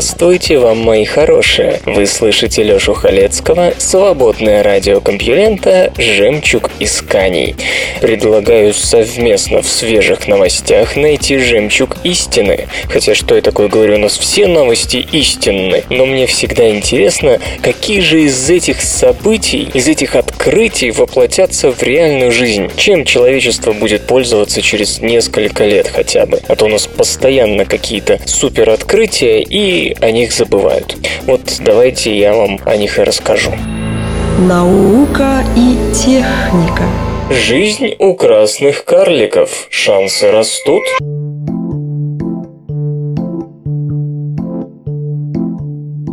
Здравствуйте вам, мои хорошие! Вы слышите Лёшу Халецкого, свободное радио Компьюлента «Жемчуг исканий». Предлагаю совместно в свежих новостях найти жемчуг истины. Хотя что я такое говорю, у нас все новости истинны. Но мне всегда интересно, какие же из этих событий, из этих открытий воплотятся в реальную жизнь. Чем человечество будет пользоваться через несколько лет хотя бы. А то у нас постоянно какие-то супер открытия и о них забывают. Вот давайте я вам о них и расскажу. Наука и техника. Жизнь у красных карликов. Шансы растут?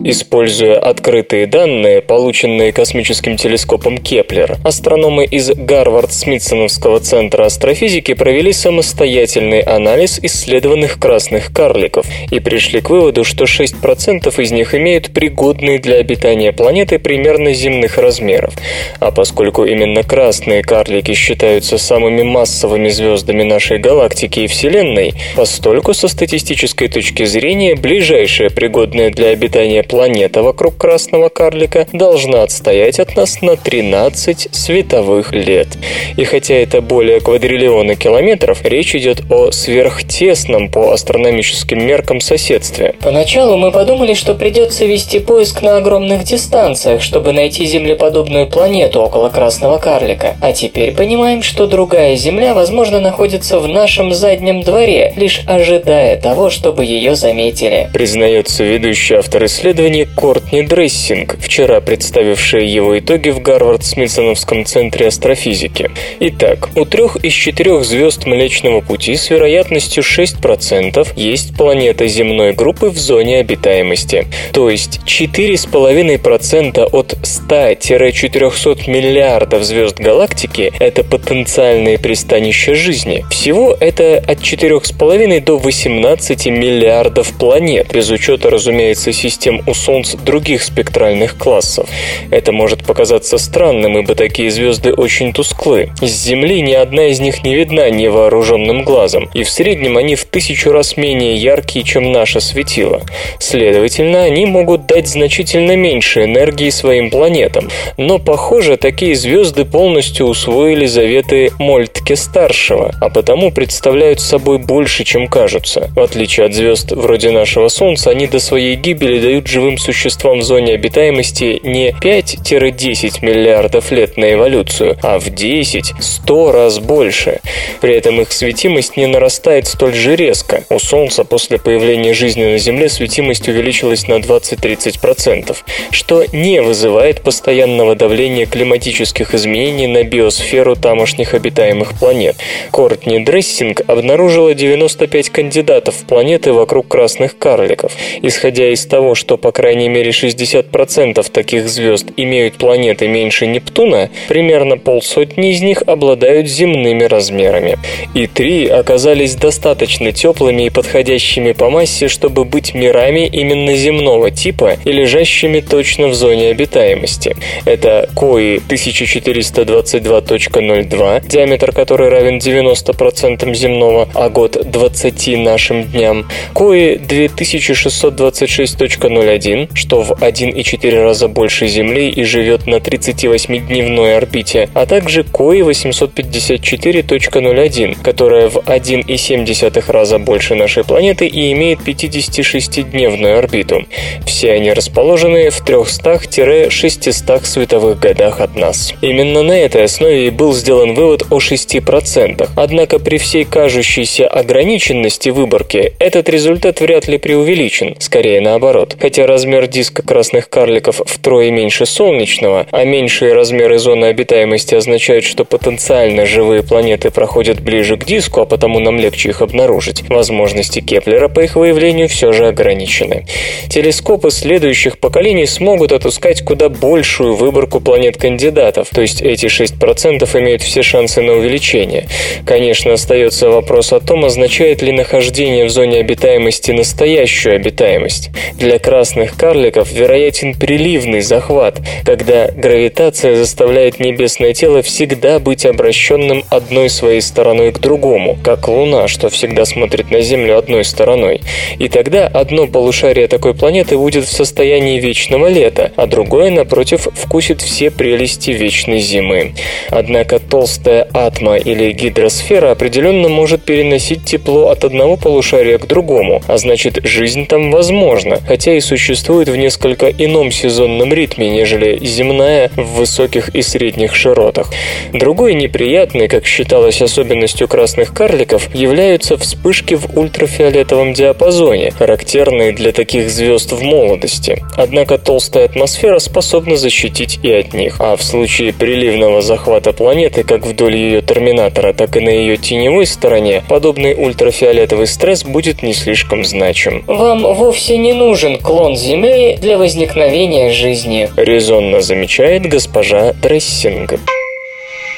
Используя открытые данные, полученные космическим телескопом Кеплер, астрономы из Гарвард-Смитсоновского центра астрофизики провели самостоятельный анализ исследованных красных карликов и пришли к выводу, что 6% из них имеют пригодные для обитания планеты примерно земных размеров. А поскольку именно красные карлики считаются самыми массовыми звездами нашей галактики и Вселенной, постольку со статистической точки зрения ближайшая пригодная для обитания планета планета вокруг красного карлика должна отстоять от нас на 13 световых лет. И хотя это более квадриллиона километров, речь идет о сверхтесном по астрономическим меркам соседстве. Поначалу мы подумали, что придется вести поиск на огромных дистанциях, чтобы найти землеподобную планету около красного карлика. А теперь понимаем, что другая Земля, возможно, находится в нашем заднем дворе, лишь ожидая того, чтобы ее заметили. Признается ведущий автор исследования исследование Кортни Дрессинг, вчера представившая его итоги в Гарвард-Смитсоновском центре астрофизики. Итак, у трех из четырех звезд Млечного Пути с вероятностью 6% есть планета земной группы в зоне обитаемости. То есть 4,5% от 100-400 миллиардов звезд галактики – это потенциальные пристанища жизни. Всего это от 4,5 до 18 миллиардов планет, без учета, разумеется, систем Солнц других спектральных классов. Это может показаться странным, ибо такие звезды очень тусклы. С Земли ни одна из них не видна невооруженным глазом, и в среднем они в тысячу раз менее яркие, чем наше светило. Следовательно, они могут дать значительно меньше энергии своим планетам. Но, похоже, такие звезды полностью усвоили заветы Мольтке-старшего, а потому представляют собой больше, чем кажутся. В отличие от звезд вроде нашего Солнца, они до своей гибели дают живым живым существам в зоне обитаемости не 5-10 миллиардов лет на эволюцию, а в 10-100 раз больше. При этом их светимость не нарастает столь же резко. У Солнца после появления жизни на Земле светимость увеличилась на 20-30%, что не вызывает постоянного давления климатических изменений на биосферу тамошних обитаемых планет. Кортни Дрессинг обнаружила 95 кандидатов в планеты вокруг красных карликов. Исходя из того, что по крайней мере 60% таких звезд имеют планеты меньше Нептуна, примерно полсотни из них обладают земными размерами. И три оказались достаточно теплыми и подходящими по массе, чтобы быть мирами именно земного типа и лежащими точно в зоне обитаемости. Это Кои 1422.02, диаметр которой равен 90% земного, а год 20 нашим дням, Кои 2626.01, 1, что в 1,4 раза больше Земли и живет на 38-дневной орбите, а также КОИ 854.01, которая в 1,7 раза больше нашей планеты и имеет 56-дневную орбиту. Все они расположены в 300-600 световых годах от нас. Именно на этой основе и был сделан вывод о 6%. Однако при всей кажущейся ограниченности выборки этот результат вряд ли преувеличен, скорее наоборот. Хотя размер диска красных карликов втрое меньше солнечного, а меньшие размеры зоны обитаемости означают, что потенциально живые планеты проходят ближе к диску, а потому нам легче их обнаружить, возможности Кеплера по их выявлению все же ограничены. Телескопы следующих поколений смогут отыскать куда большую выборку планет-кандидатов, то есть эти 6% имеют все шансы на увеличение. Конечно, остается вопрос о том, означает ли нахождение в зоне обитаемости настоящую обитаемость. Для красных карликов вероятен приливный захват, когда гравитация заставляет небесное тело всегда быть обращенным одной своей стороной к другому, как Луна, что всегда смотрит на Землю одной стороной. И тогда одно полушарие такой планеты будет в состоянии вечного лета, а другое, напротив, вкусит все прелести вечной зимы. Однако толстая атма или гидросфера определенно может переносить тепло от одного полушария к другому, а значит жизнь там возможна, хотя и существует в несколько ином сезонном ритме, нежели земная в высоких и средних широтах. Другой неприятный, как считалось особенностью красных карликов, являются вспышки в ультрафиолетовом диапазоне, характерные для таких звезд в молодости. Однако толстая атмосфера способна защитить и от них, а в случае приливного захвата планеты как вдоль ее терминатора, так и на ее теневой стороне, подобный ультрафиолетовый стресс будет не слишком значим. Вам вовсе не нужен клон Земли для возникновения жизни. Резонно замечает госпожа Дрессинг.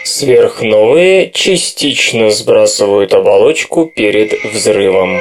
Сверхновые частично сбрасывают оболочку перед взрывом.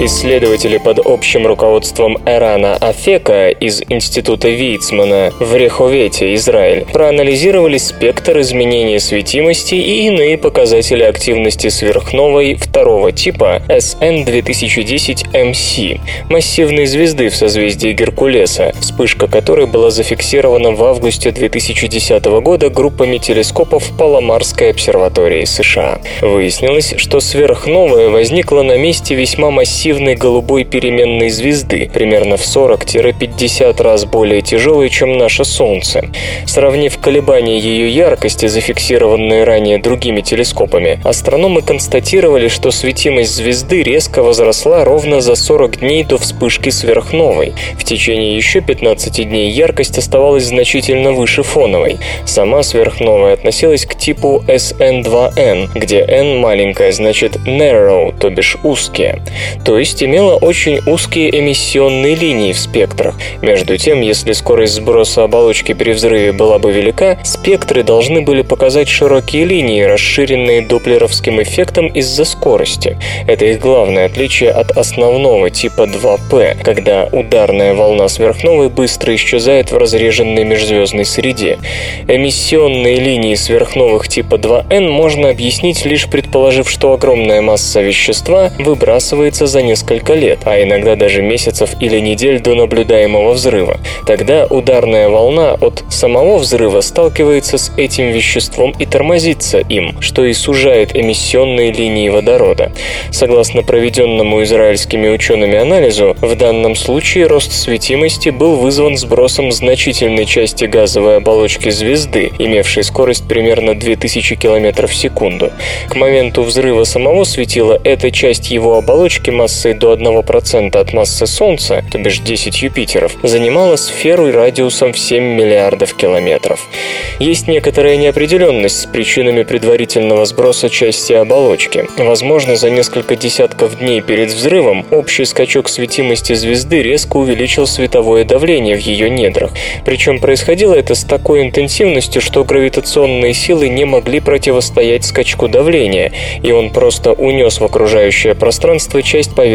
Исследователи под общим руководством Эрана Афека из Института Вейцмана в Реховете, Израиль, проанализировали спектр изменения светимости и иные показатели активности сверхновой второго типа SN2010MC, массивной звезды в созвездии Геркулеса, вспышка которой была зафиксирована в августе 2010 года группами телескопов Паламарской обсерватории США. Выяснилось, что сверхновая возникла на месте весьма массивной массивной голубой переменной звезды, примерно в 40-50 раз более тяжелой, чем наше Солнце. Сравнив колебания ее яркости, зафиксированные ранее другими телескопами, астрономы констатировали, что светимость звезды резко возросла ровно за 40 дней до вспышки сверхновой. В течение еще 15 дней яркость оставалась значительно выше фоновой. Сама сверхновая относилась к типу SN2N, где N маленькая значит narrow, то бишь узкие. То есть имела очень узкие эмиссионные линии в спектрах. Между тем, если скорость сброса оболочки при взрыве была бы велика, спектры должны были показать широкие линии, расширенные доплеровским эффектом из-за скорости. Это их главное отличие от основного типа 2P, когда ударная волна сверхновой быстро исчезает в разреженной межзвездной среде. Эмиссионные линии сверхновых типа 2N можно объяснить лишь предположив, что огромная масса вещества выбрасывается за несколько лет, а иногда даже месяцев или недель до наблюдаемого взрыва. Тогда ударная волна от самого взрыва сталкивается с этим веществом и тормозится им, что и сужает эмиссионные линии водорода. Согласно проведенному израильскими учеными анализу, в данном случае рост светимости был вызван сбросом значительной части газовой оболочки звезды, имевшей скорость примерно 2000 км в секунду. К моменту взрыва самого светила эта часть его оболочки массой массой до 1% от массы Солнца, то бишь 10 Юпитеров, занимала сферу радиусом в 7 миллиардов километров. Есть некоторая неопределенность с причинами предварительного сброса части оболочки. Возможно, за несколько десятков дней перед взрывом общий скачок светимости звезды резко увеличил световое давление в ее недрах. Причем происходило это с такой интенсивностью, что гравитационные силы не могли противостоять скачку давления, и он просто унес в окружающее пространство часть поверхности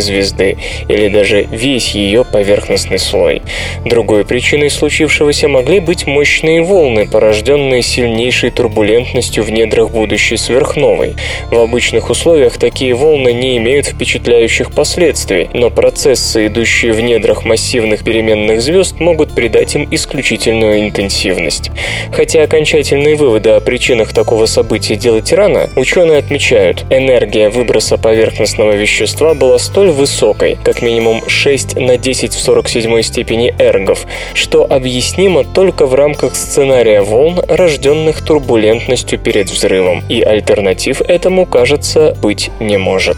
звезды, или даже весь ее поверхностный слой. Другой причиной случившегося могли быть мощные волны, порожденные сильнейшей турбулентностью в недрах будущей сверхновой. В обычных условиях такие волны не имеют впечатляющих последствий, но процессы, идущие в недрах массивных переменных звезд, могут придать им исключительную интенсивность. Хотя окончательные выводы о причинах такого события делать рано, ученые отмечают, энергия выброса поверхностного вещества вещества была столь высокой, как минимум 6 на 10 в 47 степени эргов, что объяснимо только в рамках сценария волн, рожденных турбулентностью перед взрывом, и альтернатив этому, кажется, быть не может.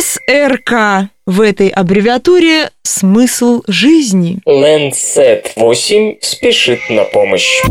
СРК. В этой аббревиатуре смысл жизни. Landsat 8 спешит на помощь.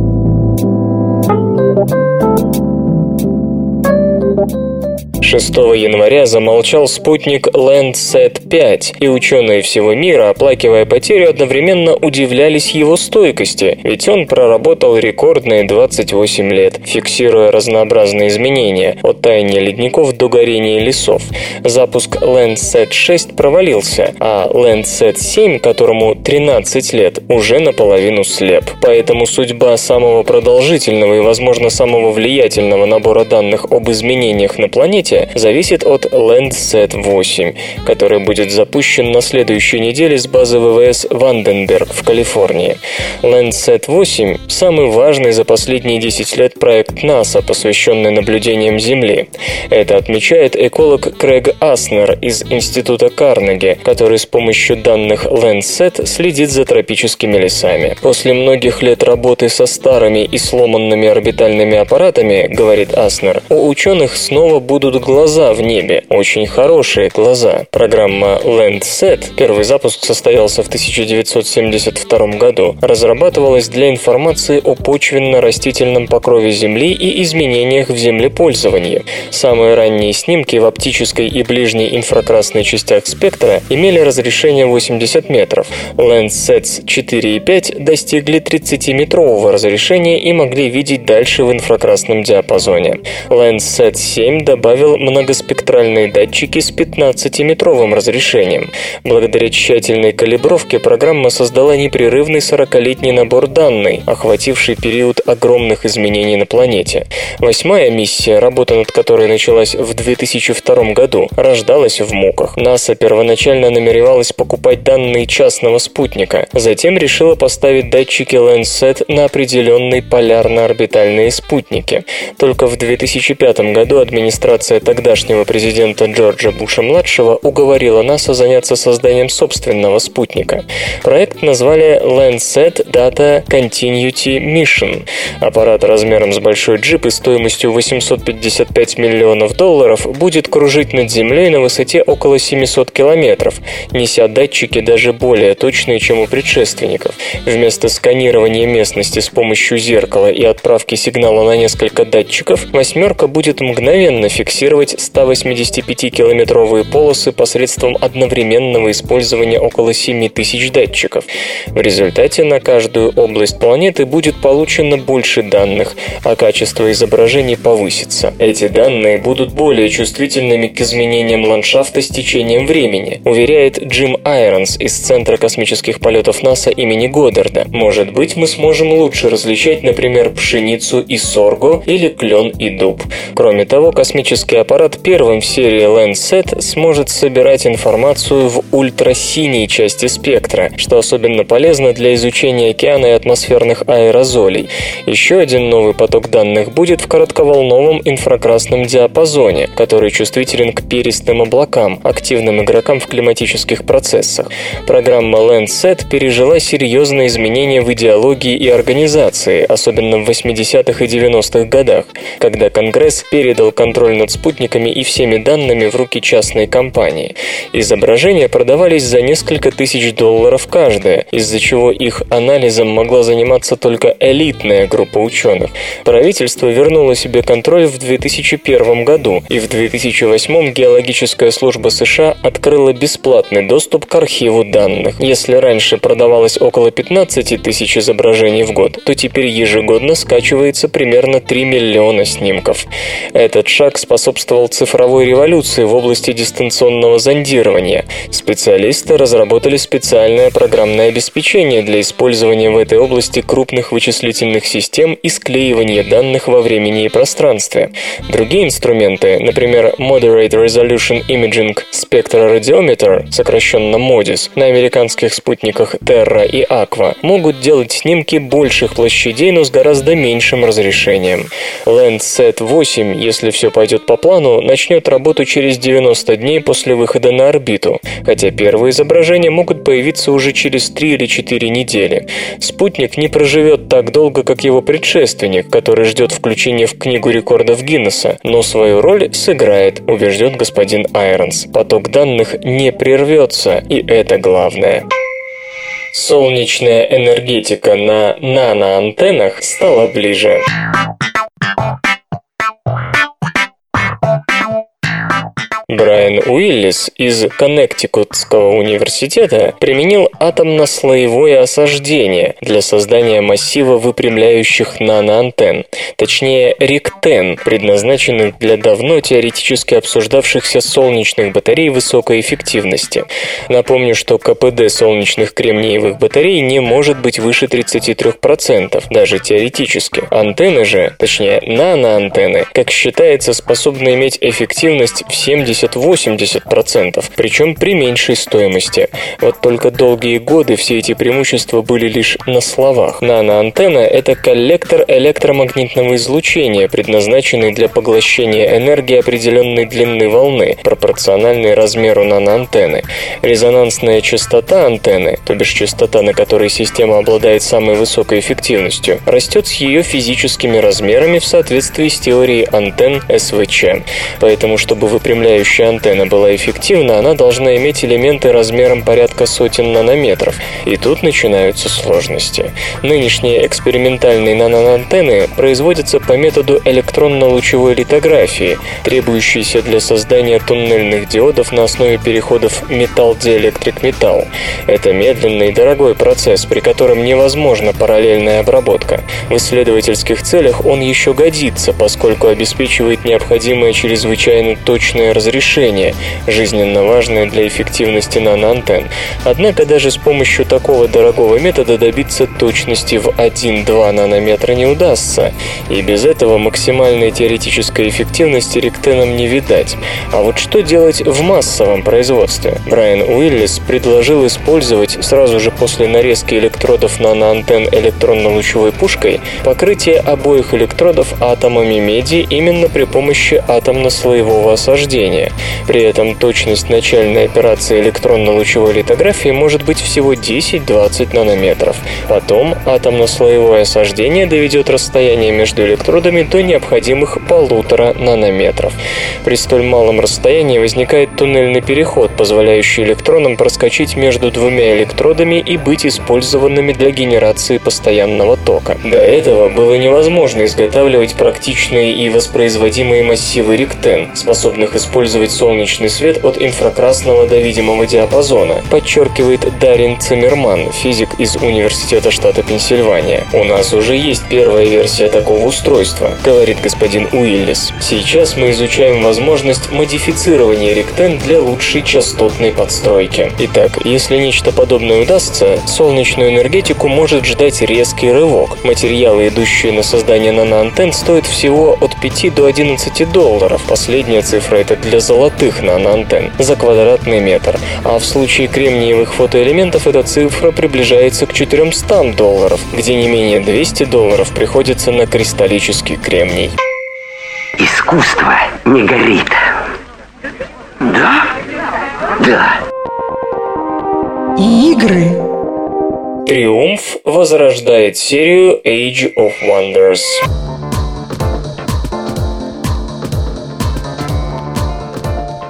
6 января замолчал спутник Landsat 5, и ученые всего мира, оплакивая потерю, одновременно удивлялись его стойкости, ведь он проработал рекордные 28 лет, фиксируя разнообразные изменения, от таяния ледников до горения лесов. Запуск Landsat 6 провалился, а Landsat 7, которому 13 лет, уже наполовину слеп. Поэтому судьба самого продолжительного и, возможно, самого влиятельного набора данных об изменениях на планете зависит от Landsat 8, который будет запущен на следующей неделе с базы ВВС Ванденберг в Калифорнии. Landsat 8 – самый важный за последние 10 лет проект НАСА, посвященный наблюдениям Земли. Это отмечает эколог Крэг Аснер из Института Карнеги, который с помощью данных Landsat следит за тропическими лесами. После многих лет работы со старыми и сломанными орбитальными аппаратами, говорит Аснер, у ученых снова будут глаза в небе, очень хорошие глаза. Программа Landsat, первый запуск состоялся в 1972 году, разрабатывалась для информации о почвенно-растительном покрове Земли и изменениях в землепользовании. Самые ранние снимки в оптической и ближней инфракрасной частях спектра имели разрешение 80 метров. Landsats 4 и 5 достигли 30-метрового разрешения и могли видеть дальше в инфракрасном диапазоне. Landsat 7 добавил многоспектральные датчики с 15-метровым разрешением. Благодаря тщательной калибровке программа создала непрерывный 40-летний набор данных, охвативший период огромных изменений на планете. Восьмая миссия, работа над которой началась в 2002 году, рождалась в муках. НАСА первоначально намеревалась покупать данные частного спутника, затем решила поставить датчики Landsat на определенные полярно-орбитальные спутники. Только в 2005 году администрация тогдашнего президента Джорджа Буша-младшего уговорила НАСА заняться созданием собственного спутника. Проект назвали Landsat Data Continuity Mission. Аппарат размером с большой джип и стоимостью 855 миллионов долларов будет кружить над Землей на высоте около 700 километров, неся датчики даже более точные, чем у предшественников. Вместо сканирования местности с помощью зеркала и отправки сигнала на несколько датчиков, «восьмерка» будет мгновенно фиксировать фиксировать 185-километровые полосы посредством одновременного использования около 7 тысяч датчиков. В результате на каждую область планеты будет получено больше данных, а качество изображений повысится. Эти данные будут более чувствительными к изменениям ландшафта с течением времени, уверяет Джим Айронс из Центра космических полетов НАСА имени Годдарда. Может быть, мы сможем лучше различать, например, пшеницу и сорго или клен и дуб. Кроме того, космический аппарат первым в серии Landsat сможет собирать информацию в ультрасиней части спектра, что особенно полезно для изучения океана и атмосферных аэрозолей. Еще один новый поток данных будет в коротковолновом инфракрасном диапазоне, который чувствителен к перистым облакам, активным игрокам в климатических процессах. Программа Landsat пережила серьезные изменения в идеологии и организации, особенно в 80-х и 90-х годах, когда Конгресс передал контроль над спутниками и всеми данными в руки частной компании. Изображения продавались за несколько тысяч долларов каждое, из-за чего их анализом могла заниматься только элитная группа ученых. Правительство вернуло себе контроль в 2001 году, и в 2008 Геологическая служба США открыла бесплатный доступ к архиву данных. Если раньше продавалось около 15 тысяч изображений в год, то теперь ежегодно скачивается примерно 3 миллиона снимков. Этот шаг способствует способствовал цифровой революции в области дистанционного зондирования. Специалисты разработали специальное программное обеспечение для использования в этой области крупных вычислительных систем и склеивания данных во времени и пространстве. Другие инструменты, например, Moderate Resolution Imaging Spectroradiometer, сокращенно MODIS, на американских спутниках Terra и Aqua, могут делать снимки больших площадей, но с гораздо меньшим разрешением. Landsat 8, если все пойдет по плану начнет работу через 90 дней после выхода на орбиту, хотя первые изображения могут появиться уже через 3 или 4 недели. Спутник не проживет так долго, как его предшественник, который ждет включения в Книгу рекордов Гиннесса, но свою роль сыграет, убежден господин Айронс. Поток данных не прервется, и это главное. Солнечная энергетика на наноантеннах стала ближе. Брайан Уиллис из Коннектикутского университета применил атомно-слоевое осаждение для создания массива выпрямляющих наноантенн, точнее риктен, предназначенных для давно теоретически обсуждавшихся солнечных батарей высокой эффективности. Напомню, что КПД солнечных кремниевых батарей не может быть выше 33%, даже теоретически. Антенны же, точнее наноантенны, как считается, способны иметь эффективность в 70 70-80%, причем при меньшей стоимости. Вот только долгие годы все эти преимущества были лишь на словах. Наноантенна – это коллектор электромагнитного излучения, предназначенный для поглощения энергии определенной длины волны, пропорциональной размеру наноантенны. Резонансная частота антенны, то бишь частота, на которой система обладает самой высокой эффективностью, растет с ее физическими размерами в соответствии с теорией антенн СВЧ. Поэтому, чтобы выпрямляющая Следующая антенна была эффективна, она должна иметь элементы размером порядка сотен нанометров. И тут начинаются сложности. Нынешние экспериментальные наноантенны производятся по методу электронно-лучевой литографии, требующейся для создания туннельных диодов на основе переходов металл-диэлектрик-металл. Это медленный и дорогой процесс, при котором невозможна параллельная обработка. В исследовательских целях он еще годится, поскольку обеспечивает необходимое чрезвычайно точное разрешение решение, жизненно важное для эффективности наноантенн. Однако даже с помощью такого дорогого метода добиться точности в 1-2 нанометра не удастся, и без этого максимальной теоретической эффективности ректеном не видать. А вот что делать в массовом производстве? Брайан Уиллис предложил использовать сразу же после нарезки электродов наноантенн электронно-лучевой пушкой покрытие обоих электродов атомами меди именно при помощи атомно-слоевого осаждения. При этом точность начальной операции электронно-лучевой литографии может быть всего 10-20 нанометров. Потом атомно-слоевое осаждение доведет расстояние между электродами до необходимых полутора нанометров. При столь малом расстоянии возникает туннельный переход, позволяющий электронам проскочить между двумя электродами и быть использованными для генерации постоянного тока. До этого было невозможно изготавливать практичные и воспроизводимые массивы риктен, способных использовать использовать солнечный свет от инфракрасного до видимого диапазона, подчеркивает Дарин Циммерман, физик из Университета штата Пенсильвания. У нас уже есть первая версия такого устройства, говорит господин Уиллис. Сейчас мы изучаем возможность модифицирования ректен для лучшей частотной подстройки. Итак, если нечто подобное удастся, солнечную энергетику может ждать резкий рывок. Материалы, идущие на создание наноантенн, стоят всего от 5 до 11 долларов. Последняя цифра это для золотых наноантенн за квадратный метр, а в случае кремниевых фотоэлементов эта цифра приближается к 400 долларов, где не менее 200 долларов приходится на кристаллический кремний. Искусство не горит. Да? Да. игры. Триумф возрождает серию Age of Wonders.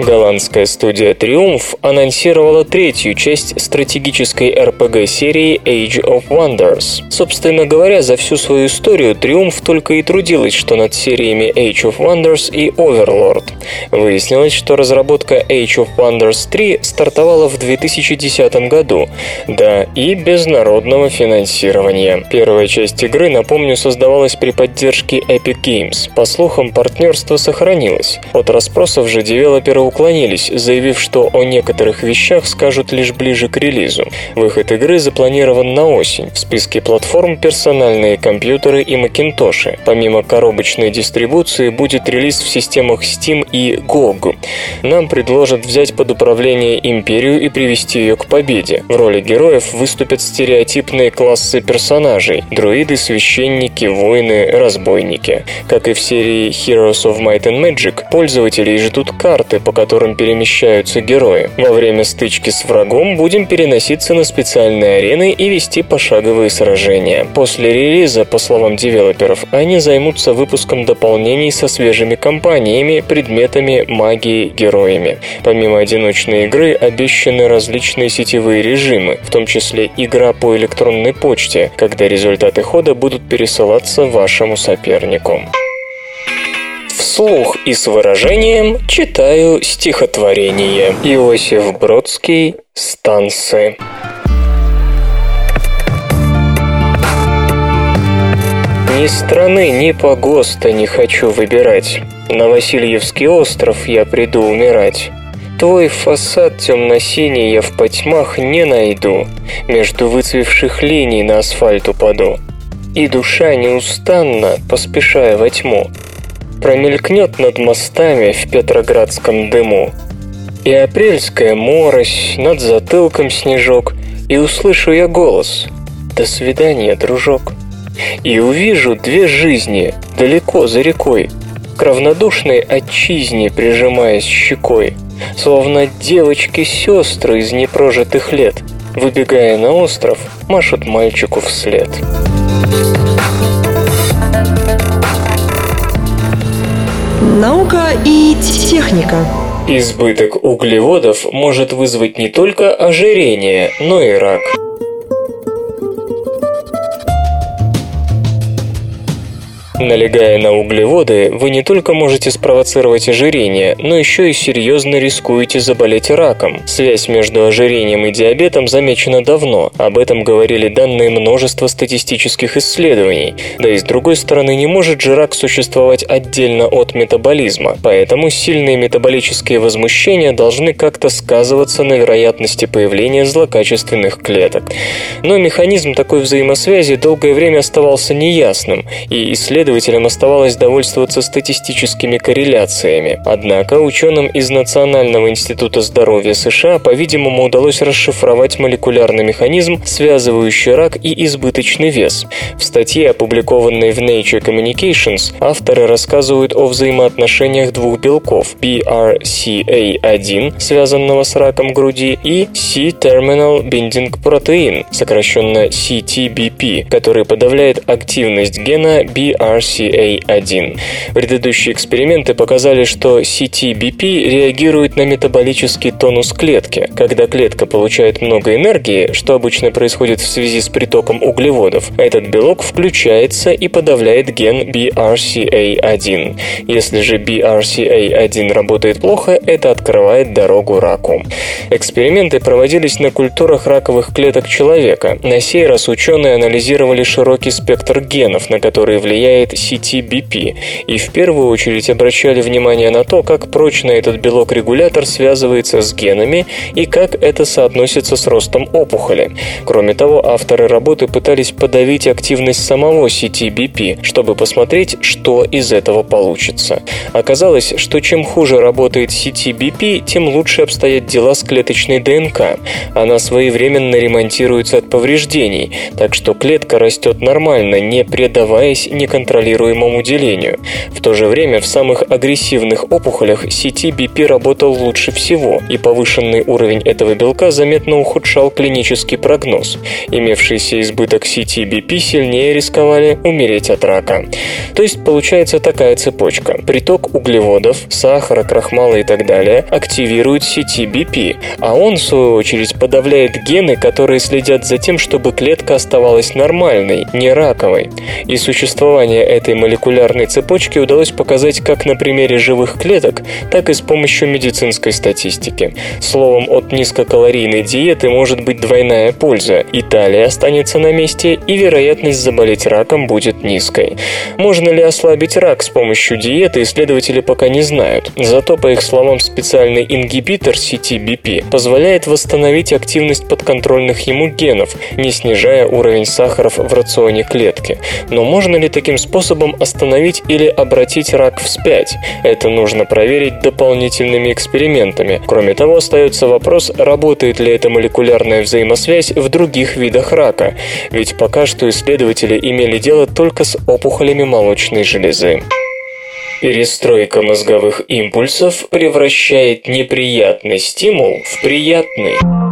Голландская студия Triumph анонсировала третью часть стратегической RPG-серии Age of Wonders. Собственно говоря, за всю свою историю Triumph только и трудилась, что над сериями Age of Wonders и Overlord. Выяснилось, что разработка Age of Wonders 3 стартовала в 2010 году, да и без народного финансирования. Первая часть игры, напомню, создавалась при поддержке Epic Games. По слухам, партнерство сохранилось. От расспросов же девелоперы уклонились, заявив, что о некоторых вещах скажут лишь ближе к релизу. Выход игры запланирован на осень. В списке платформ персональные компьютеры и Macintosh. Помимо коробочной дистрибуции будет релиз в системах Steam и GOG. Нам предложат взять под управление империю и привести ее к победе. В роли героев выступят стереотипные классы персонажей – друиды, священники, воины, разбойники. Как и в серии Heroes of Might and Magic, пользователей ждут карты, по которым перемещаются герои. Во время стычки с врагом будем переноситься на специальные арены и вести пошаговые сражения. После релиза, по словам девелоперов, они займутся выпуском дополнений со свежими компаниями, предметами, магией, героями. Помимо одиночной игры, обещаны различные сетевые режимы, в том числе игра по электронной почте, когда результаты хода будут пересылаться вашему сопернику. Вслух и с выражением читаю стихотворение. Иосиф Бродский «Станцы». Ни страны, ни погоста не хочу выбирать. На Васильевский остров я приду умирать. Твой фасад темно-синий я в потьмах не найду, Между выцвевших линий на асфальт упаду. И душа неустанно, поспешая во тьму, Промелькнет над мостами в петроградском дыму. И апрельская морось, над затылком снежок, И услышу я голос «До свидания, дружок». И увижу две жизни далеко за рекой, К равнодушной отчизне прижимаясь щекой, Словно девочки-сестры из непрожитых лет, Выбегая на остров, машут мальчику вслед. Наука и техника. Избыток углеводов может вызвать не только ожирение, но и рак. Налегая на углеводы, вы не только можете спровоцировать ожирение, но еще и серьезно рискуете заболеть раком. Связь между ожирением и диабетом замечена давно. Об этом говорили данные множества статистических исследований. Да и с другой стороны, не может же рак существовать отдельно от метаболизма. Поэтому сильные метаболические возмущения должны как-то сказываться на вероятности появления злокачественных клеток. Но механизм такой взаимосвязи долгое время оставался неясным, и исследования исследователям оставалось довольствоваться статистическими корреляциями. Однако ученым из Национального института здоровья США, по-видимому, удалось расшифровать молекулярный механизм, связывающий рак и избыточный вес. В статье, опубликованной в Nature Communications, авторы рассказывают о взаимоотношениях двух белков BRCA1, связанного с раком груди, и C-terminal binding protein, сокращенно CTBP, который подавляет активность гена BRCA RCA1. Предыдущие эксперименты показали, что CTBP реагирует на метаболический тонус клетки. Когда клетка получает много энергии, что обычно происходит в связи с притоком углеводов, этот белок включается и подавляет ген BRCA1. Если же BRCA1 работает плохо, это открывает дорогу раку. Эксперименты проводились на культурах раковых клеток человека. На сей раз ученые анализировали широкий спектр генов, на которые влияет CTBP, и в первую очередь обращали внимание на то, как прочно этот белок-регулятор связывается с генами и как это соотносится с ростом опухоли. Кроме того, авторы работы пытались подавить активность самого CTBP, чтобы посмотреть, что из этого получится. Оказалось, что чем хуже работает CTBP, тем лучше обстоят дела с клеточной ДНК. Она своевременно ремонтируется от повреждений, так что клетка растет нормально, не предаваясь неконтролируемому контролируемому делению. В то же время в самых агрессивных опухолях CTBP работал лучше всего, и повышенный уровень этого белка заметно ухудшал клинический прогноз. Имевшийся избыток CTBP сильнее рисковали умереть от рака. То есть получается такая цепочка. Приток углеводов, сахара, крахмала и так далее активирует CTBP, а он, в свою очередь, подавляет гены, которые следят за тем, чтобы клетка оставалась нормальной, не раковой. И существование этой молекулярной цепочки удалось показать как на примере живых клеток, так и с помощью медицинской статистики. Словом, от низкокалорийной диеты может быть двойная польза. И талия останется на месте, и вероятность заболеть раком будет низкой. Можно ли ослабить рак с помощью диеты, исследователи пока не знают. Зато, по их словам, специальный ингибитор сети BP позволяет восстановить активность подконтрольных ему генов, не снижая уровень сахаров в рационе клетки. Но можно ли таким способом остановить или обратить рак вспять? Это нужно проверить дополнительными экспериментами. Кроме того, остается вопрос, работает ли эта молекулярная взаимосвязь в других видах рака, ведь пока что исследователи имели дело только с опухолями молочной железы. Перестройка мозговых импульсов превращает неприятный стимул в приятный.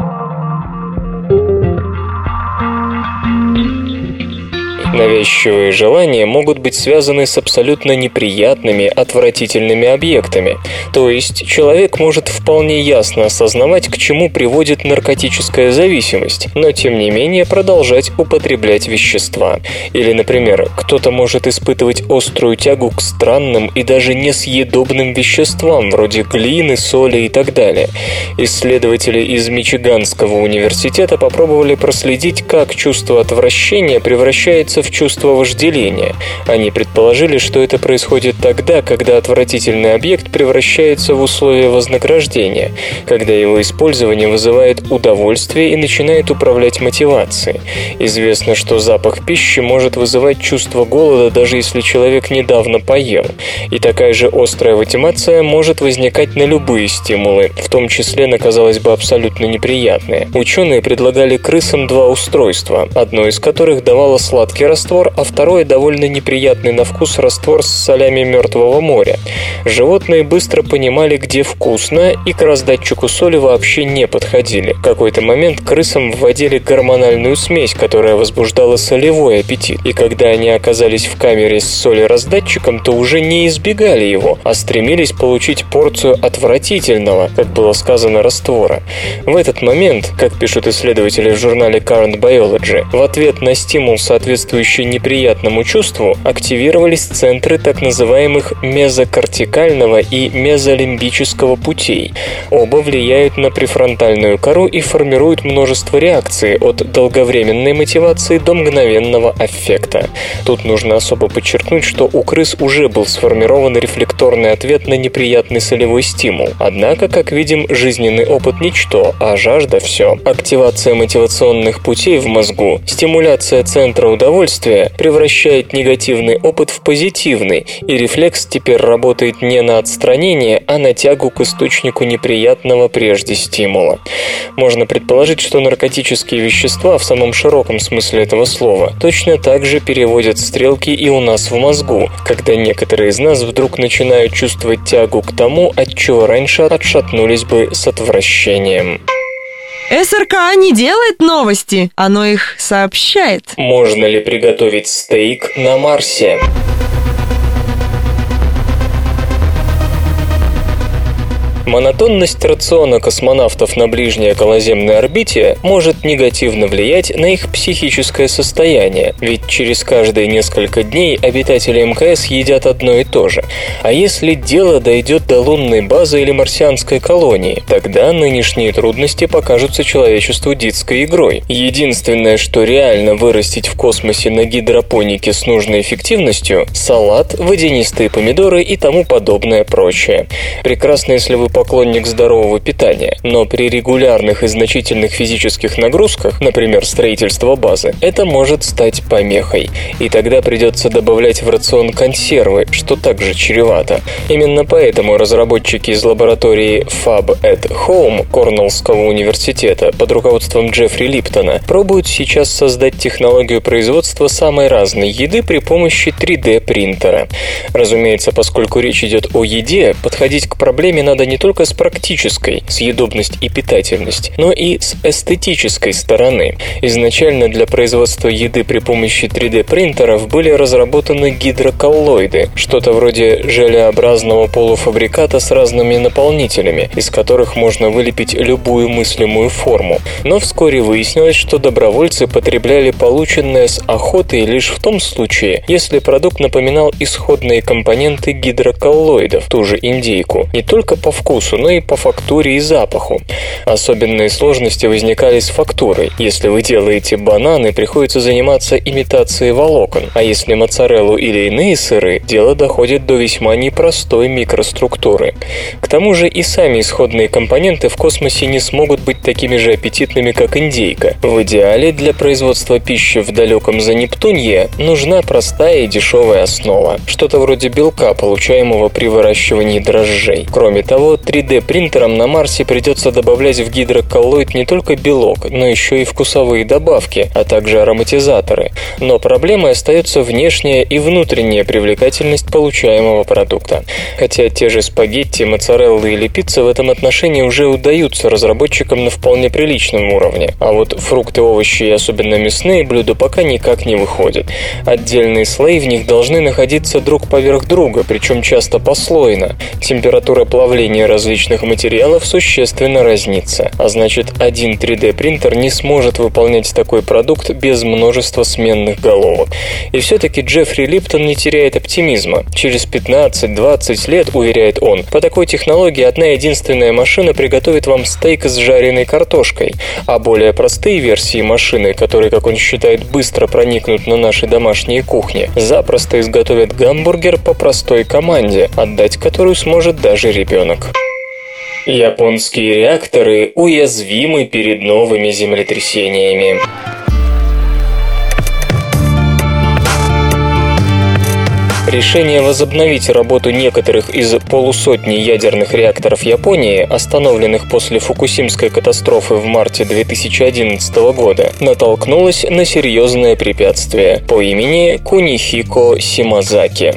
Навязчивые желания могут быть связаны с абсолютно неприятными, отвратительными объектами. То есть человек может вполне ясно осознавать, к чему приводит наркотическая зависимость, но тем не менее продолжать употреблять вещества. Или, например, кто-то может испытывать острую тягу к странным и даже несъедобным веществам, вроде глины, соли и так далее. Исследователи из Мичиганского университета попробовали проследить, как чувство отвращения превращается в чувство вожделения. Они предположили, что это происходит тогда, когда отвратительный объект превращается в условие вознаграждения, когда его использование вызывает удовольствие и начинает управлять мотивацией. Известно, что запах пищи может вызывать чувство голода, даже если человек недавно поел. И такая же острая мотивация может возникать на любые стимулы, в том числе на, казалось бы, абсолютно неприятные. Ученые предлагали крысам два устройства, одно из которых давало сладкий раствор, а второй довольно неприятный на вкус раствор с солями Мертвого моря. Животные быстро понимали, где вкусно, и к раздатчику соли вообще не подходили. В какой-то момент крысам вводили гормональную смесь, которая возбуждала солевой аппетит, и когда они оказались в камере с соли-раздатчиком, то уже не избегали его, а стремились получить порцию отвратительного, как было сказано, раствора. В этот момент, как пишут исследователи в журнале Current Biology, в ответ на стимул, соответствующий сопутствующие неприятному чувству, активировались центры так называемых мезокортикального и мезолимбического путей. Оба влияют на префронтальную кору и формируют множество реакций от долговременной мотивации до мгновенного аффекта. Тут нужно особо подчеркнуть, что у крыс уже был сформирован рефлекторный ответ на неприятный солевой стимул. Однако, как видим, жизненный опыт ничто, а жажда все. Активация мотивационных путей в мозгу, стимуляция центра удовольствия удовольствия превращает негативный опыт в позитивный, и рефлекс теперь работает не на отстранение, а на тягу к источнику неприятного прежде стимула. Можно предположить, что наркотические вещества в самом широком смысле этого слова точно так же переводят стрелки и у нас в мозгу, когда некоторые из нас вдруг начинают чувствовать тягу к тому, от чего раньше отшатнулись бы с отвращением. СРК не делает новости, оно их сообщает. Можно ли приготовить стейк на Марсе? Монотонность рациона космонавтов на ближней околоземной орбите может негативно влиять на их психическое состояние, ведь через каждые несколько дней обитатели МКС едят одно и то же. А если дело дойдет до лунной базы или марсианской колонии, тогда нынешние трудности покажутся человечеству детской игрой. Единственное, что реально вырастить в космосе на гидропонике с нужной эффективностью – салат, водянистые помидоры и тому подобное прочее. Прекрасно, если вы поклонник здорового питания, но при регулярных и значительных физических нагрузках, например, строительство базы, это может стать помехой. И тогда придется добавлять в рацион консервы, что также чревато. Именно поэтому разработчики из лаборатории Fab at Home Корнеллского университета под руководством Джеффри Липтона пробуют сейчас создать технологию производства самой разной еды при помощи 3D принтера. Разумеется, поскольку речь идет о еде, подходить к проблеме надо не только с практической, съедобность и питательность, но и с эстетической стороны. Изначально для производства еды при помощи 3D-принтеров были разработаны гидроколлоиды, что-то вроде желеобразного полуфабриката с разными наполнителями, из которых можно вылепить любую мыслимую форму. Но вскоре выяснилось, что добровольцы потребляли полученное с охотой лишь в том случае, если продукт напоминал исходные компоненты гидроколлоидов, ту же индейку, не только по вкусу, но и по фактуре и запаху. Особенные сложности возникали с фактурой. Если вы делаете бананы, приходится заниматься имитацией волокон, а если моцареллу или иные сыры, дело доходит до весьма непростой микроструктуры. К тому же и сами исходные компоненты в космосе не смогут быть такими же аппетитными, как индейка. В идеале для производства пищи в далеком Занептунье нужна простая и дешевая основа, что-то вроде белка, получаемого при выращивании дрожжей. Кроме того, 3D-принтерам на Марсе придется добавлять в гидроколлоид не только белок, но еще и вкусовые добавки, а также ароматизаторы. Но проблемой остается внешняя и внутренняя привлекательность получаемого продукта. Хотя те же спагетти, моцареллы или пицца в этом отношении уже удаются разработчикам на вполне приличном уровне, а вот фрукты, овощи и особенно мясные блюда пока никак не выходят. Отдельные слои в них должны находиться друг поверх друга, причем часто послойно. Температура плавления различных материалов существенно разнится, а значит один 3D принтер не сможет выполнять такой продукт без множества сменных головок. И все-таки Джеффри Липтон не теряет оптимизма. Через 15-20 лет, уверяет он, по такой технологии одна единственная машина приготовит вам стейк с жареной картошкой, а более простые версии машины, которые, как он считает, быстро проникнут на наши домашние кухни, запросто изготовят гамбургер по простой команде, отдать которую сможет даже ребенок. Японские реакторы уязвимы перед новыми землетрясениями. Решение возобновить работу некоторых из полусотни ядерных реакторов Японии, остановленных после Фукусимской катастрофы в марте 2011 года, натолкнулось на серьезное препятствие по имени Кунихико Симазаки.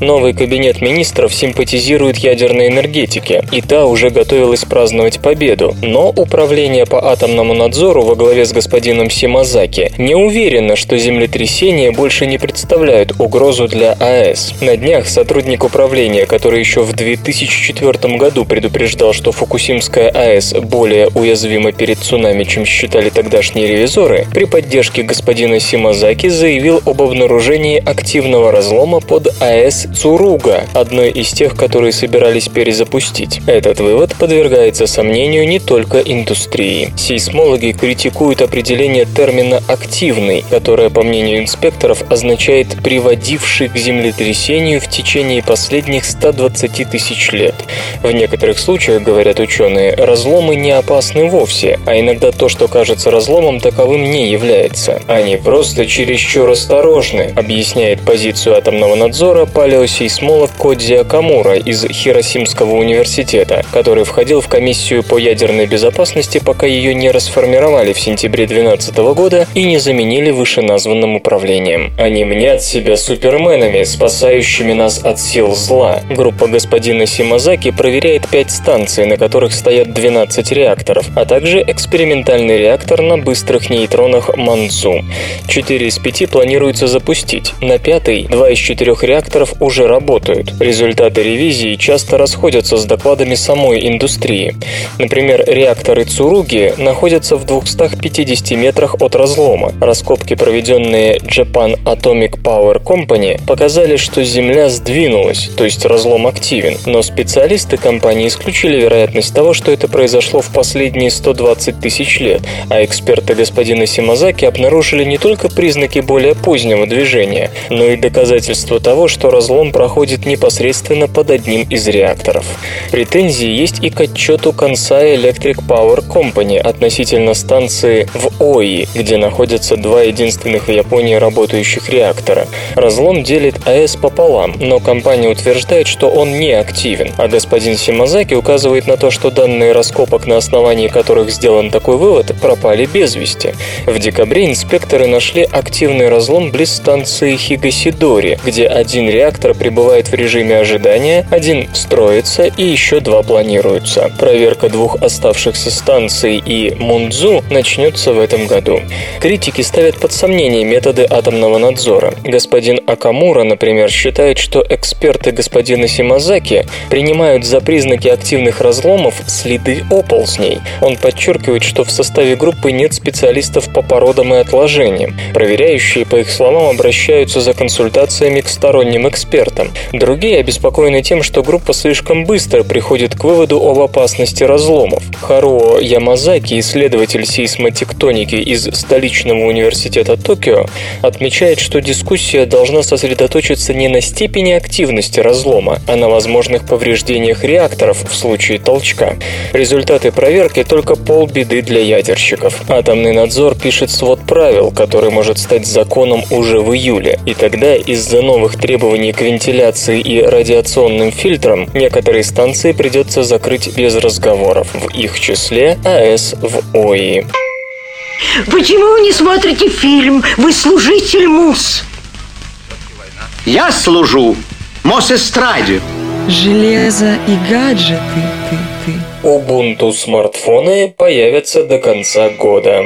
Новый кабинет министров симпатизирует ядерной энергетике, и та уже готовилась праздновать победу, но Управление по атомному надзору во главе с господином Симазаки не уверено, что землетрясения больше не представляют угрозу для АЭС. АЭС. На днях сотрудник управления, который еще в 2004 году предупреждал, что Фукусимская АЭС более уязвима перед цунами, чем считали тогдашние ревизоры, при поддержке господина Симазаки заявил об обнаружении активного разлома под АЭС Цуруга, одной из тех, которые собирались перезапустить. Этот вывод подвергается сомнению не только индустрии. Сейсмологи критикуют определение термина «активный», которое, по мнению инспекторов, означает «приводивший к землетрясению землетрясению в течение последних 120 тысяч лет. В некоторых случаях, говорят ученые, разломы не опасны вовсе, а иногда то, что кажется разломом, таковым не является. Они просто чересчур осторожны, объясняет позицию атомного надзора палеосейсмолог Кодзи Акамура из Хиросимского университета, который входил в комиссию по ядерной безопасности, пока ее не расформировали в сентябре 2012 года и не заменили вышеназванным управлением. Они мнят себя суперменами, способными спасающими нас от сил зла. Группа господина Симазаки проверяет 5 станций, на которых стоят 12 реакторов, а также экспериментальный реактор на быстрых нейтронах Манцу. 4 из 5 планируется запустить. На пятый 2 из 4 реакторов уже работают. Результаты ревизии часто расходятся с докладами самой индустрии. Например, реакторы Цуруги находятся в 250 метрах от разлома. Раскопки, проведенные Japan Atomic Power Company, показали, что Земля сдвинулась, то есть разлом активен, но специалисты компании исключили вероятность того, что это произошло в последние 120 тысяч лет, а эксперты господина Симазаки обнаружили не только признаки более позднего движения, но и доказательства того, что разлом проходит непосредственно под одним из реакторов. Претензии есть и к отчету Kansai Electric Power Company относительно станции в Ои, где находятся два единственных в Японии работающих реактора. Разлом делит АЭС вес пополам, но компания утверждает, что он не активен, а господин Симазаки указывает на то, что данные раскопок, на основании которых сделан такой вывод, пропали без вести. В декабре инспекторы нашли активный разлом близ станции Хигасидори, где один реактор пребывает в режиме ожидания, один строится и еще два планируются. Проверка двух оставшихся станций и Мундзу начнется в этом году. Критики ставят под сомнение методы атомного надзора. Господин Акамура, например, считает, что эксперты господина Симазаки принимают за признаки активных разломов следы оползней. Он подчеркивает, что в составе группы нет специалистов по породам и отложениям. Проверяющие, по их словам, обращаются за консультациями к сторонним экспертам. Другие обеспокоены тем, что группа слишком быстро приходит к выводу об опасности разломов. Харуо Ямазаки, исследователь сейсмотектоники из столичного университета Токио, отмечает, что дискуссия должна сосредоточиться не на степени активности разлома, а на возможных повреждениях реакторов в случае толчка. Результаты проверки только полбеды для ядерщиков. Атомный надзор пишет свод правил, который может стать законом уже в июле, и тогда из-за новых требований к вентиляции и радиационным фильтрам некоторые станции придется закрыть без разговоров, в их числе АЭС в ОИ. Почему вы не смотрите фильм? Вы служитель МУС. Я служу Мосэстраде. Железо и гаджеты, ты, ты. Ubuntu смартфоны появятся до конца года.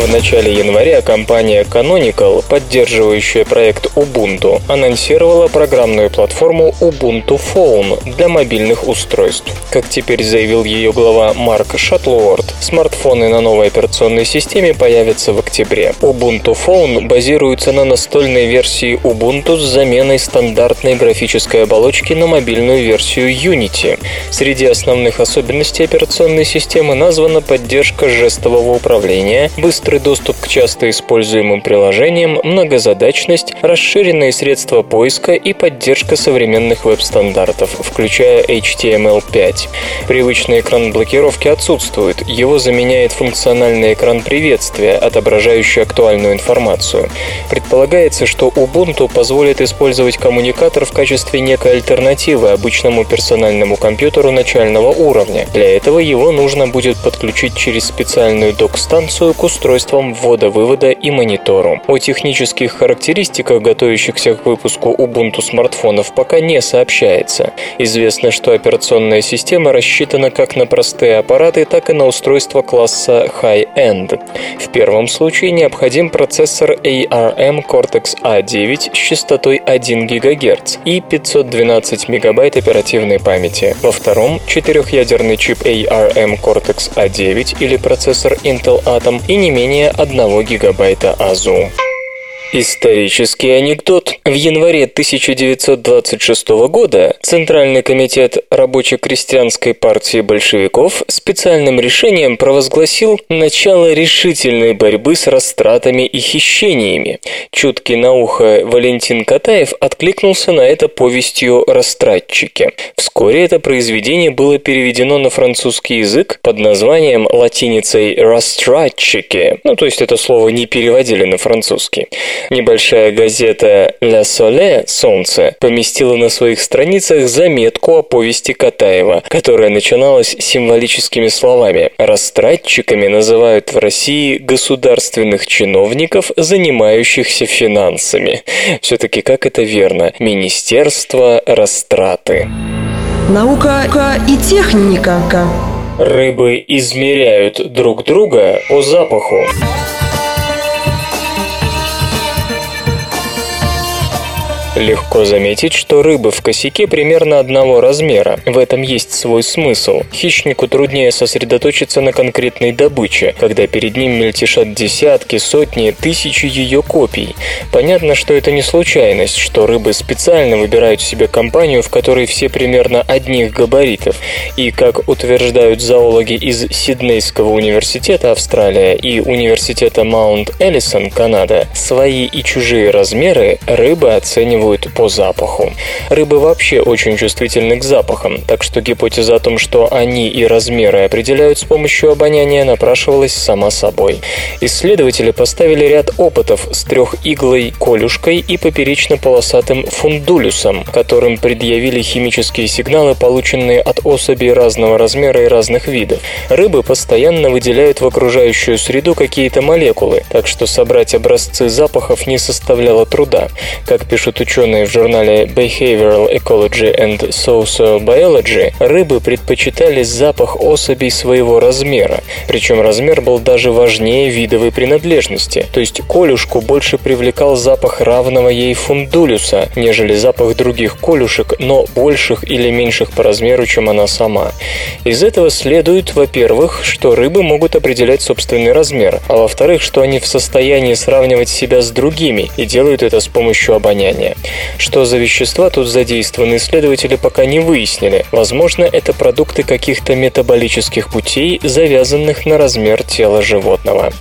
В начале января компания Canonical, поддерживающая проект Ubuntu, анонсировала программную платформу Ubuntu Phone для мобильных устройств. Как теперь заявил ее глава Марк Шаттлуорд, смартфоны на новой операционной системе появятся в октябре. Ubuntu Phone базируется на настольной версии Ubuntu с заменой стандартной графической оболочки на мобильную версию Unity. Среди основных особенностей операционной системы названа поддержка жестового управления, быстрый доступ к часто используемым приложениям, многозадачность, расширенные средства поиска и поддержка современных веб-стандартов, включая HTML5. Привычный экран блокировки отсутствует, его заменяет функциональный экран приветствия, отображающий актуальную информацию. Предполагается, что Ubuntu позволит использовать коммуникатор в качестве некой альтернативы обычному персональному компьютеру начального уровня. Для этого его нужно будет подключить через специальную док-станцию к устройствам ввода-вывода и монитору. О технических характеристиках, готовящихся к выпуску Ubuntu смартфонов, пока не сообщается. Известно, что операционная система рассчитана как на простые аппараты, так и на устройства класса High-End. В первом случае необходим процессор ARM Cortex-A9 с частотой 1 ГГц и 512 МБ оперативной памяти. Во втором – четырехъядерный чип ARM Cortex-A9 или процессор Intel Atom и не менее 1 ГБ АЗУ. Исторический анекдот. В январе 1926 года Центральный комитет рабоче-крестьянской партии большевиков специальным решением провозгласил начало решительной борьбы с растратами и хищениями. Чуткий на ухо Валентин Катаев откликнулся на это повестью «Растратчики». Вскоре это произведение было переведено на французский язык под названием латиницей «растратчики». Ну, то есть это слово не переводили на французский. Небольшая газета «Ля Соле» «Солнце» поместила на своих страницах заметку о повести Катаева, которая начиналась символическими словами «Растратчиками называют в России государственных чиновников, занимающихся финансами». Все-таки как это верно? Министерство растраты. Наука и техника. Рыбы измеряют друг друга по запаху. Легко заметить, что рыбы в косяке примерно одного размера. В этом есть свой смысл. Хищнику труднее сосредоточиться на конкретной добыче, когда перед ним мельтешат десятки, сотни, тысячи ее копий. Понятно, что это не случайность, что рыбы специально выбирают себе компанию, в которой все примерно одних габаритов. И, как утверждают зоологи из Сиднейского университета Австралия и университета Маунт Эллисон Канада, свои и чужие размеры рыбы оценивают реагируют по запаху. Рыбы вообще очень чувствительны к запахам, так что гипотеза о том, что они и размеры определяют с помощью обоняния, напрашивалась сама собой. Исследователи поставили ряд опытов с трехиглой колюшкой и поперечно-полосатым фундулюсом, которым предъявили химические сигналы, полученные от особей разного размера и разных видов. Рыбы постоянно выделяют в окружающую среду какие-то молекулы, так что собрать образцы запахов не составляло труда. Как пишут ученые в журнале Behavioral Ecology and Sociobiology, рыбы предпочитали запах особей своего размера, причем размер был даже важнее видовой принадлежности, то есть колюшку больше привлекал запах равного ей фундулюса, нежели запах других колюшек, но больших или меньших по размеру, чем она сама. Из этого следует, во-первых, что рыбы могут определять собственный размер, а во-вторых, что они в состоянии сравнивать себя с другими и делают это с помощью обоняния. Что за вещества тут задействованы, исследователи пока не выяснили. Возможно, это продукты каких-то метаболических путей, завязанных на размер тела животного.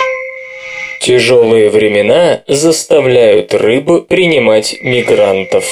Тяжелые времена заставляют рыб принимать мигрантов.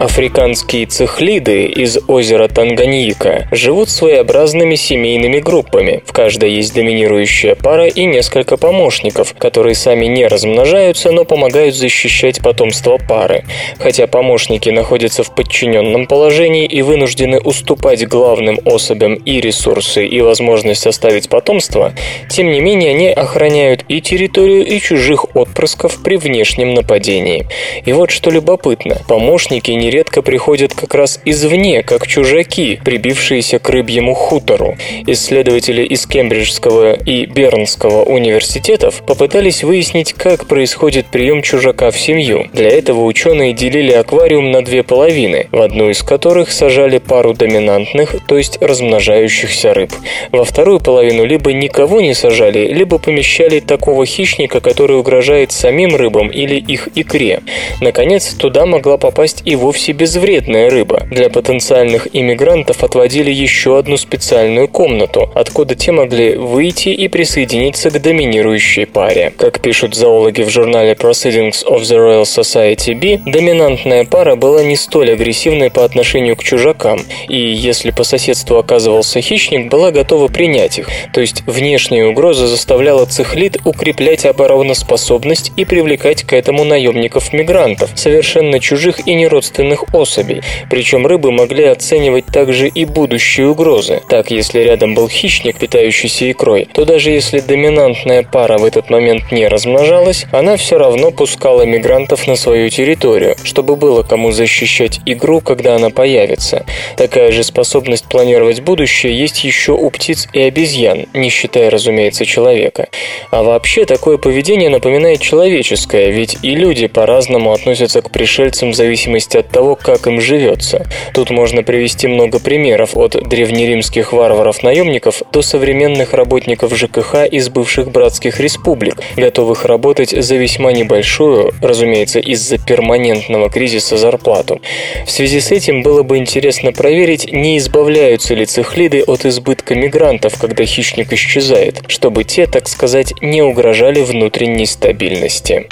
Африканские цихлиды из озера Танганьика живут своеобразными семейными группами. В каждой есть доминирующая пара и несколько помощников, которые сами не размножаются, но помогают защищать потомство пары. Хотя помощники находятся в подчиненном положении и вынуждены уступать главным особям и ресурсы, и возможность оставить потомство, тем не менее они охраняют и территорию, и чужих отпрысков при внешнем нападении. И вот что любопытно, помощники не нередко приходят как раз извне, как чужаки, прибившиеся к рыбьему хутору. Исследователи из Кембриджского и Бернского университетов попытались выяснить, как происходит прием чужака в семью. Для этого ученые делили аквариум на две половины, в одну из которых сажали пару доминантных, то есть размножающихся рыб. Во вторую половину либо никого не сажали, либо помещали такого хищника, который угрожает самим рыбам или их икре. Наконец, туда могла попасть и вовсе вовсе безвредная рыба. Для потенциальных иммигрантов отводили еще одну специальную комнату, откуда те могли выйти и присоединиться к доминирующей паре. Как пишут зоологи в журнале Proceedings of the Royal Society B, доминантная пара была не столь агрессивной по отношению к чужакам, и если по соседству оказывался хищник, была готова принять их. То есть внешняя угроза заставляла цихлит укреплять обороноспособность и привлекать к этому наемников-мигрантов, совершенно чужих и неродственных собственных особей. Причем рыбы могли оценивать также и будущие угрозы. Так, если рядом был хищник, питающийся икрой, то даже если доминантная пара в этот момент не размножалась, она все равно пускала мигрантов на свою территорию, чтобы было кому защищать игру, когда она появится. Такая же способность планировать будущее есть еще у птиц и обезьян, не считая, разумеется, человека. А вообще такое поведение напоминает человеческое, ведь и люди по-разному относятся к пришельцам в зависимости от того, как им живется. Тут можно привести много примеров от древнеримских варваров-наемников до современных работников ЖКХ из бывших братских республик, готовых работать за весьма небольшую, разумеется, из-за перманентного кризиса зарплату. В связи с этим было бы интересно проверить, не избавляются ли цихлиды от избытка мигрантов, когда хищник исчезает, чтобы те, так сказать, не угрожали внутренней стабильности.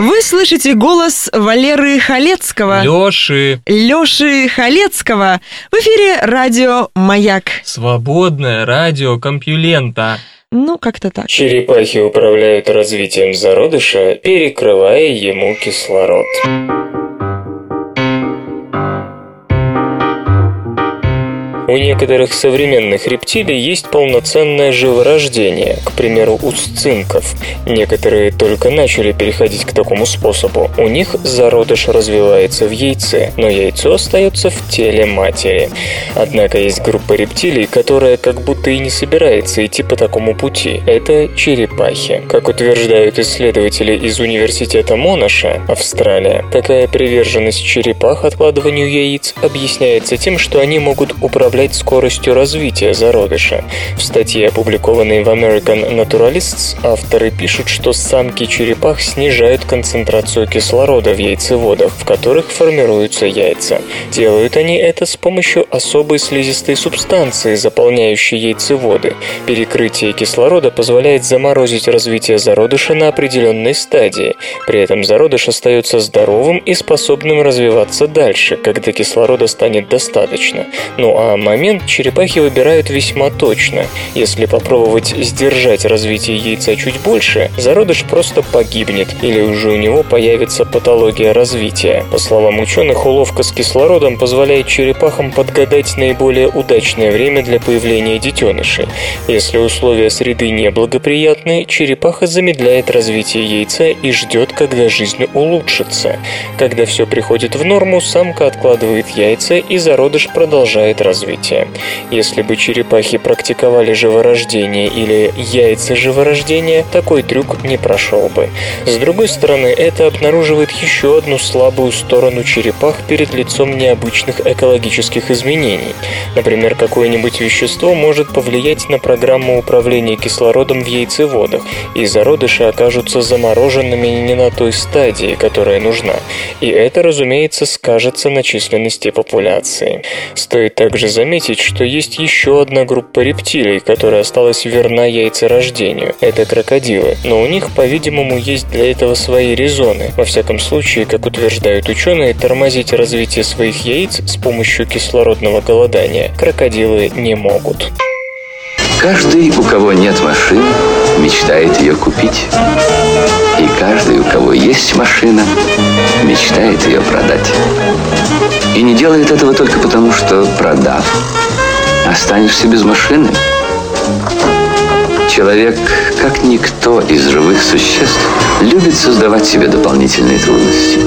Вы слышите голос Валеры Халецкого. Лёши. Лёши Халецкого. В эфире радио «Маяк». Свободное радио Компьюлента. Ну, как-то так. Черепахи управляют развитием зародыша, перекрывая ему кислород. У некоторых современных рептилий есть полноценное живорождение, к примеру, у сцинков. Некоторые только начали переходить к такому способу. У них зародыш развивается в яйце, но яйцо остается в теле матери. Однако есть группа рептилий, которая как будто и не собирается идти по такому пути. Это черепахи. Как утверждают исследователи из университета Монаша, Австралия, такая приверженность черепах откладыванию яиц объясняется тем, что они могут управлять управлять скоростью развития зародыша. В статье, опубликованной в American Naturalists, авторы пишут, что самки черепах снижают концентрацию кислорода в яйцеводах, в которых формируются яйца. Делают они это с помощью особой слизистой субстанции, заполняющей яйцеводы. Перекрытие кислорода позволяет заморозить развитие зародыша на определенной стадии. При этом зародыш остается здоровым и способным развиваться дальше, когда кислорода станет достаточно. Ну а момент черепахи выбирают весьма точно. Если попробовать сдержать развитие яйца чуть больше, зародыш просто погибнет или уже у него появится патология развития. По словам ученых, уловка с кислородом позволяет черепахам подгадать наиболее удачное время для появления детенышей. Если условия среды неблагоприятны, черепаха замедляет развитие яйца и ждет, когда жизнь улучшится. Когда все приходит в норму, самка откладывает яйца и зародыш продолжает развитие. Если бы черепахи практиковали живорождение или яйца живорождения, такой трюк не прошел бы. С другой стороны, это обнаруживает еще одну слабую сторону черепах перед лицом необычных экологических изменений. Например, какое-нибудь вещество может повлиять на программу управления кислородом в яйцеводах, и зародыши окажутся замороженными не на той стадии, которая нужна. И это, разумеется, скажется на численности популяции. Стоит также заметить, что есть еще одна группа рептилий, которая осталась верна яйцерождению. Это крокодилы, но у них, по-видимому, есть для этого свои резоны. Во всяком случае, как утверждают ученые, тормозить развитие своих яиц с помощью кислородного голодания крокодилы не могут. Каждый, у кого нет машины, мечтает ее купить. И каждый, у кого есть машина, мечтает ее продать. И не делает этого только потому, что продав, останешься без машины. Человек, как никто из живых существ, любит создавать себе дополнительные трудности.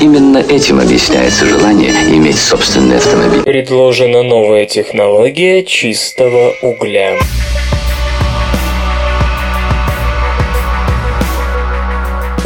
Именно этим объясняется желание иметь собственный автомобиль. Предложена новая технология чистого угля.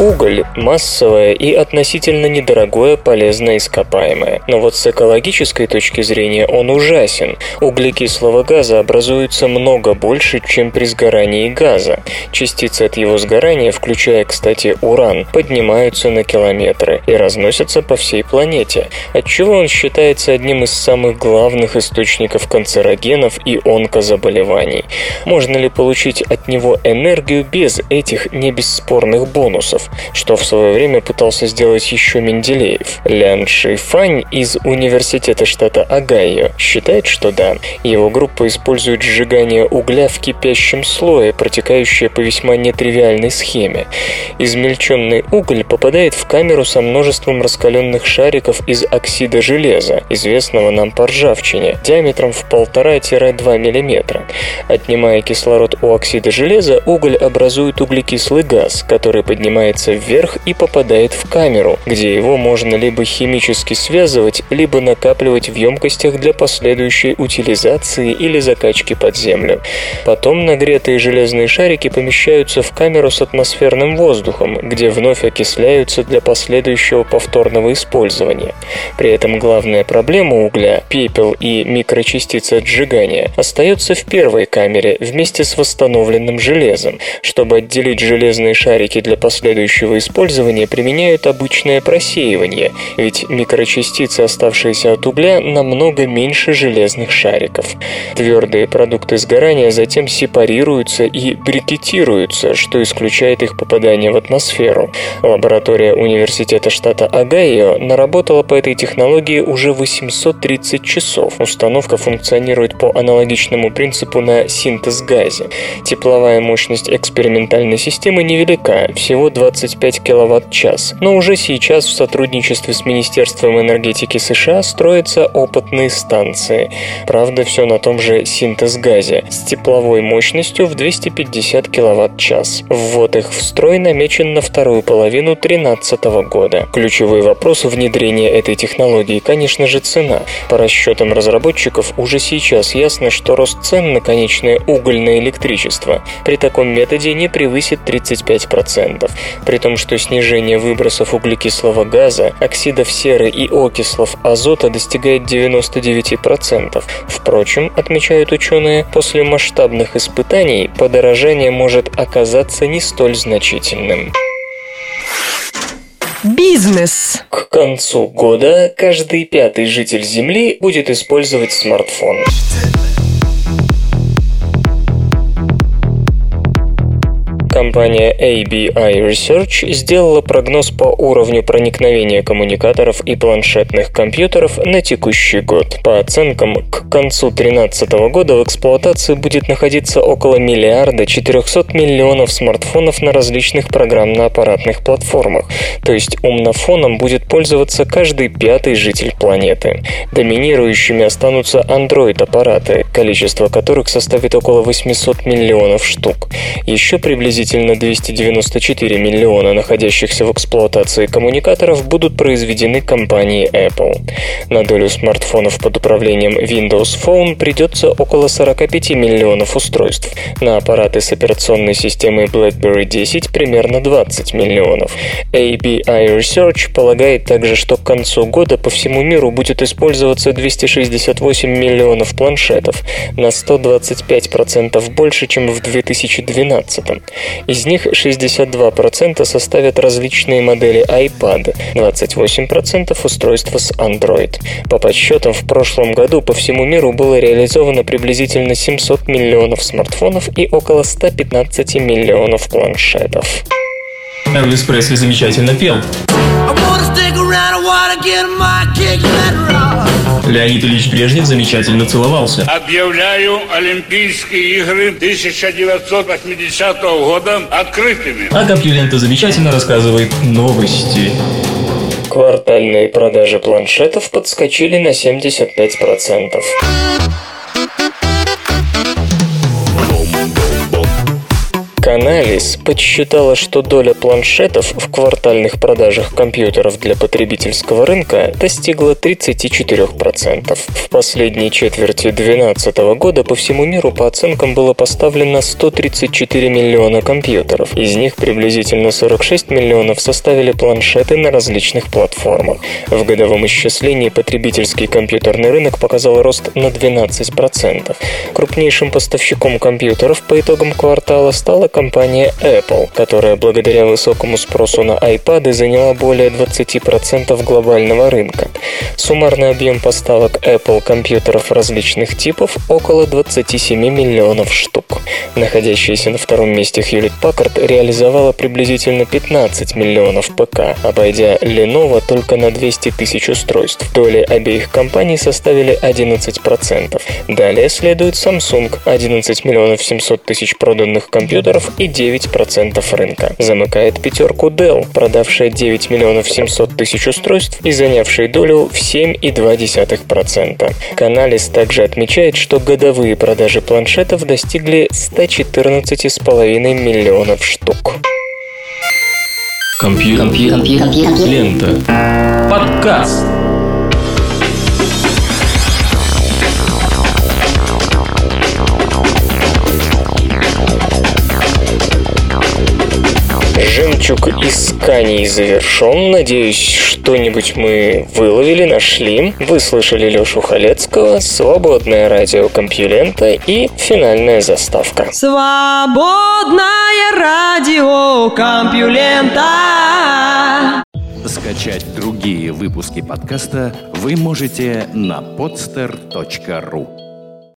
Уголь – массовое и относительно недорогое полезное ископаемое. Но вот с экологической точки зрения он ужасен. Углекислого газа образуется много больше, чем при сгорании газа. Частицы от его сгорания, включая, кстати, уран, поднимаются на километры и разносятся по всей планете, отчего он считается одним из самых главных источников канцерогенов и онкозаболеваний. Можно ли получить от него энергию без этих небесспорных бонусов? Что в свое время пытался сделать еще Менделеев. Лян Шифань из Университета штата Огайо считает, что да, его группа использует сжигание угля в кипящем слое, протекающее по весьма нетривиальной схеме. Измельченный уголь попадает в камеру со множеством раскаленных шариков из оксида железа, известного нам по ржавчине, диаметром в 1,5-2 мм. Отнимая кислород у оксида железа, уголь образует углекислый газ, который поднимается поднимается вверх и попадает в камеру, где его можно либо химически связывать, либо накапливать в емкостях для последующей утилизации или закачки под землю. Потом нагретые железные шарики помещаются в камеру с атмосферным воздухом, где вновь окисляются для последующего повторного использования. При этом главная проблема угля, пепел и микрочастицы от сжигания, остается в первой камере вместе с восстановленным железом. Чтобы отделить железные шарики для последующего последующего использования применяют обычное просеивание, ведь микрочастицы, оставшиеся от угля, намного меньше железных шариков. Твердые продукты сгорания затем сепарируются и брикетируются, что исключает их попадание в атмосферу. Лаборатория Университета штата Огайо наработала по этой технологии уже 830 часов. Установка функционирует по аналогичному принципу на синтез газе. Тепловая мощность экспериментальной системы невелика, всего 20 25 кВт-час. Но уже сейчас в сотрудничестве с Министерством энергетики США строятся опытные станции. Правда, все на том же синтез-газе с тепловой мощностью в 250 кВт-час. Ввод их в строй намечен на вторую половину 2013 года. Ключевой вопрос внедрения этой технологии, конечно же, цена. По расчетам разработчиков, уже сейчас ясно, что рост цен на конечное угольное электричество при таком методе не превысит 35%. При том, что снижение выбросов углекислого газа, оксидов серы и окислов азота достигает 99%. Впрочем, отмечают ученые, после масштабных испытаний подорожание может оказаться не столь значительным. Бизнес. К концу года каждый пятый житель Земли будет использовать смартфон. Компания ABI Research сделала прогноз по уровню проникновения коммуникаторов и планшетных компьютеров на текущий год. По оценкам, к концу 2013 года в эксплуатации будет находиться около миллиарда 400 миллионов смартфонов на различных программно-аппаратных платформах, то есть умнофоном будет пользоваться каждый пятый житель планеты. Доминирующими останутся Android-аппараты, количество которых составит около 800 миллионов штук. Еще приблизительно приблизительно 294 миллиона находящихся в эксплуатации коммуникаторов будут произведены компанией Apple. На долю смартфонов под управлением Windows Phone придется около 45 миллионов устройств. На аппараты с операционной системой BlackBerry 10 примерно 20 миллионов. ABI Research полагает также, что к концу года по всему миру будет использоваться 268 миллионов планшетов, на 125% больше, чем в 2012. Из них 62% составят различные модели iPad, 28% устройства с Android. По подсчетам, в прошлом году по всему миру было реализовано приблизительно 700 миллионов смартфонов и около 115 миллионов планшетов. Элвис Пресли замечательно пел. Леонид Ильич Брежнев замечательно целовался. Объявляю Олимпийские игры 1980 года открытыми. А Компьюлента замечательно рассказывает новости. Квартальные продажи планшетов подскочили на 75%. Каналис подсчитала, что доля планшетов в квартальных продажах компьютеров для потребительского рынка достигла 34%. В последней четверти 2012 года по всему миру по оценкам было поставлено 134 миллиона компьютеров. Из них приблизительно 46 миллионов составили планшеты на различных платформах. В годовом исчислении потребительский компьютерный рынок показал рост на 12%. Крупнейшим поставщиком компьютеров по итогам квартала стала компания Apple, которая благодаря высокому спросу на iPad заняла более 20% глобального рынка. Суммарный объем поставок Apple компьютеров различных типов около 27 миллионов штук. Находящаяся на втором месте Hewlett Packard реализовала приблизительно 15 миллионов ПК, обойдя Lenovo только на 200 тысяч устройств. Доли обеих компаний составили 11%. Далее следует Samsung – 11 миллионов 700 тысяч проданных компьютеров и 9% рынка. Замыкает пятерку Dell, продавшая 9 миллионов 700 тысяч устройств и занявшая долю в 7,2%. Каналис также отмечает, что годовые продажи планшетов достигли 114,5 миллионов штук. Компьютер. Лента. Подкаст. Жемчуг исканий завершен. Надеюсь, что-нибудь мы выловили, нашли. Вы слышали Лешу Халецкого, свободное радио Компьюлента и финальная заставка. Свободное радио Компьюлента. Скачать другие выпуски подкаста вы можете на podster.ru